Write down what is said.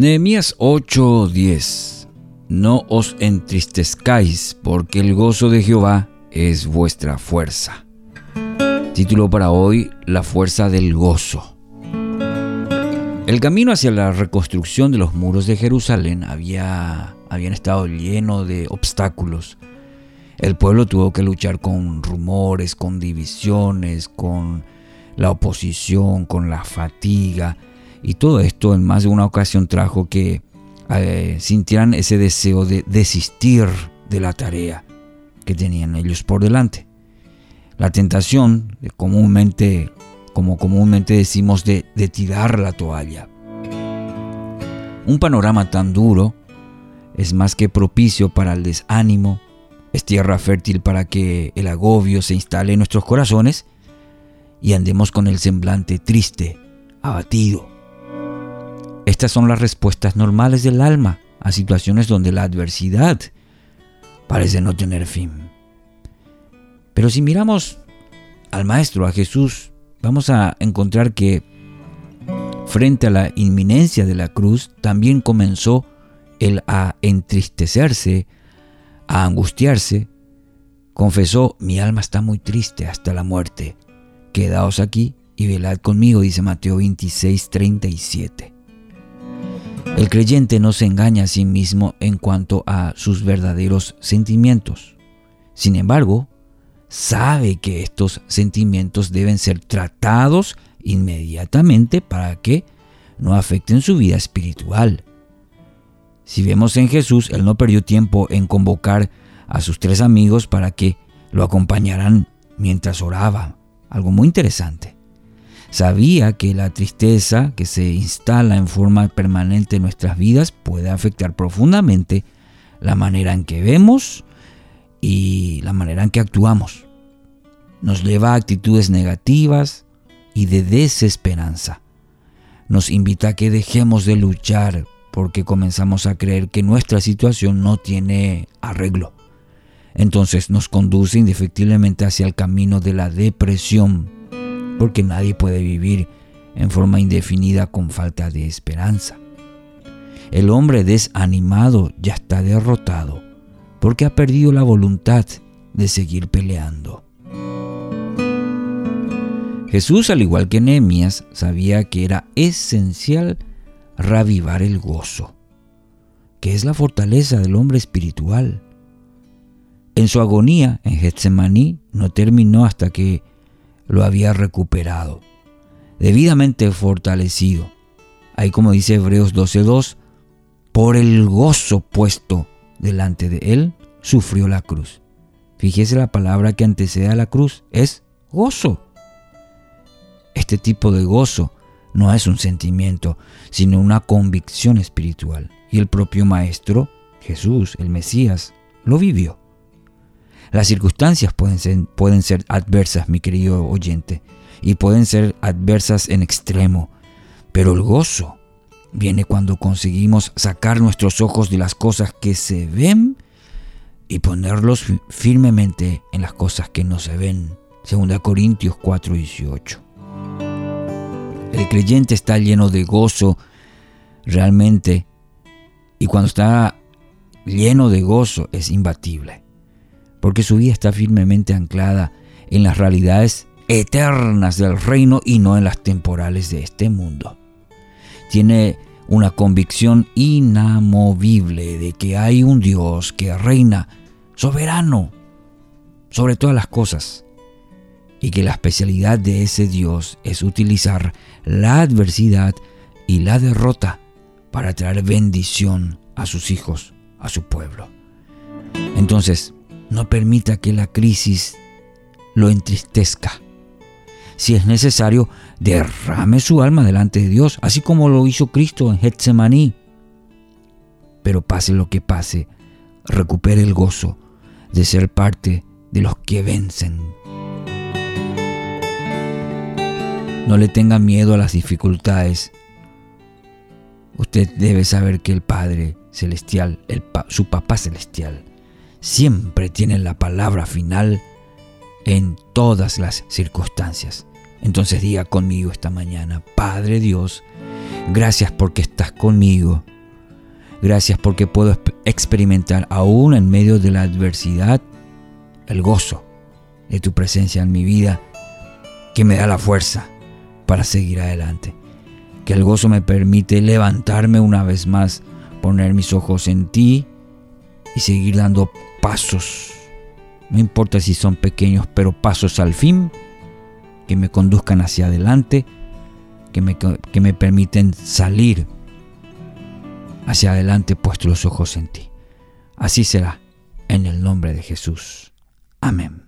Nehemías 8:10 No os entristezcáis, porque el gozo de Jehová es vuestra fuerza. Título para hoy, La fuerza del gozo. El camino hacia la reconstrucción de los muros de Jerusalén había, habían estado lleno de obstáculos. El pueblo tuvo que luchar con rumores, con divisiones, con la oposición, con la fatiga, y todo esto en más de una ocasión trajo que eh, sintieran ese deseo de desistir de la tarea que tenían ellos por delante. La tentación, comúnmente, como comúnmente decimos, de, de tirar la toalla. Un panorama tan duro es más que propicio para el desánimo, es tierra fértil para que el agobio se instale en nuestros corazones y andemos con el semblante triste, abatido. Estas son las respuestas normales del alma a situaciones donde la adversidad parece no tener fin. Pero si miramos al Maestro, a Jesús, vamos a encontrar que frente a la inminencia de la cruz también comenzó él a entristecerse, a angustiarse. Confesó, mi alma está muy triste hasta la muerte. Quedaos aquí y velad conmigo, dice Mateo 26, 37. El creyente no se engaña a sí mismo en cuanto a sus verdaderos sentimientos. Sin embargo, sabe que estos sentimientos deben ser tratados inmediatamente para que no afecten su vida espiritual. Si vemos en Jesús, Él no perdió tiempo en convocar a sus tres amigos para que lo acompañaran mientras oraba. Algo muy interesante. Sabía que la tristeza que se instala en forma permanente en nuestras vidas puede afectar profundamente la manera en que vemos y la manera en que actuamos. Nos lleva a actitudes negativas y de desesperanza. Nos invita a que dejemos de luchar porque comenzamos a creer que nuestra situación no tiene arreglo. Entonces nos conduce indefectiblemente hacia el camino de la depresión porque nadie puede vivir en forma indefinida con falta de esperanza. El hombre desanimado ya está derrotado porque ha perdido la voluntad de seguir peleando. Jesús, al igual que Nehemías, sabía que era esencial ravivar el gozo, que es la fortaleza del hombre espiritual. En su agonía en Getsemaní no terminó hasta que lo había recuperado, debidamente fortalecido. Ahí como dice Hebreos 12.2, por el gozo puesto delante de él, sufrió la cruz. Fíjese la palabra que antecede a la cruz, es gozo. Este tipo de gozo no es un sentimiento, sino una convicción espiritual. Y el propio Maestro, Jesús, el Mesías, lo vivió. Las circunstancias pueden ser, adversas, mi querido oyente, y pueden ser adversas en extremo, pero el gozo viene cuando conseguimos sacar nuestros ojos de las cosas que se ven y ponerlos firmemente en las cosas que no se ven. 2 Corintios 4:18. El creyente está lleno de gozo realmente y cuando está lleno de gozo es imbatible porque su vida está firmemente anclada en las realidades eternas del reino y no en las temporales de este mundo. Tiene una convicción inamovible de que hay un Dios que reina soberano sobre todas las cosas y que la especialidad de ese Dios es utilizar la adversidad y la derrota para traer bendición a sus hijos, a su pueblo. Entonces, no permita que la crisis lo entristezca. Si es necesario, derrame su alma delante de Dios, así como lo hizo Cristo en Getsemaní. Pero pase lo que pase, recupere el gozo de ser parte de los que vencen. No le tenga miedo a las dificultades. Usted debe saber que el Padre Celestial, su Papá Celestial, siempre tienen la palabra final en todas las circunstancias. Entonces diga conmigo esta mañana, Padre Dios, Gracias porque estás conmigo. Gracias porque puedo experimentar aún en medio de la adversidad el gozo de tu presencia en mi vida que me da la fuerza para seguir adelante. Que el gozo me permite levantarme una vez más, poner mis ojos en ti y seguir dando pasos. No importa si son pequeños, pero pasos al fin que me conduzcan hacia adelante, que me, que me permiten salir hacia adelante puesto los ojos en ti. Así será, en el nombre de Jesús. Amén.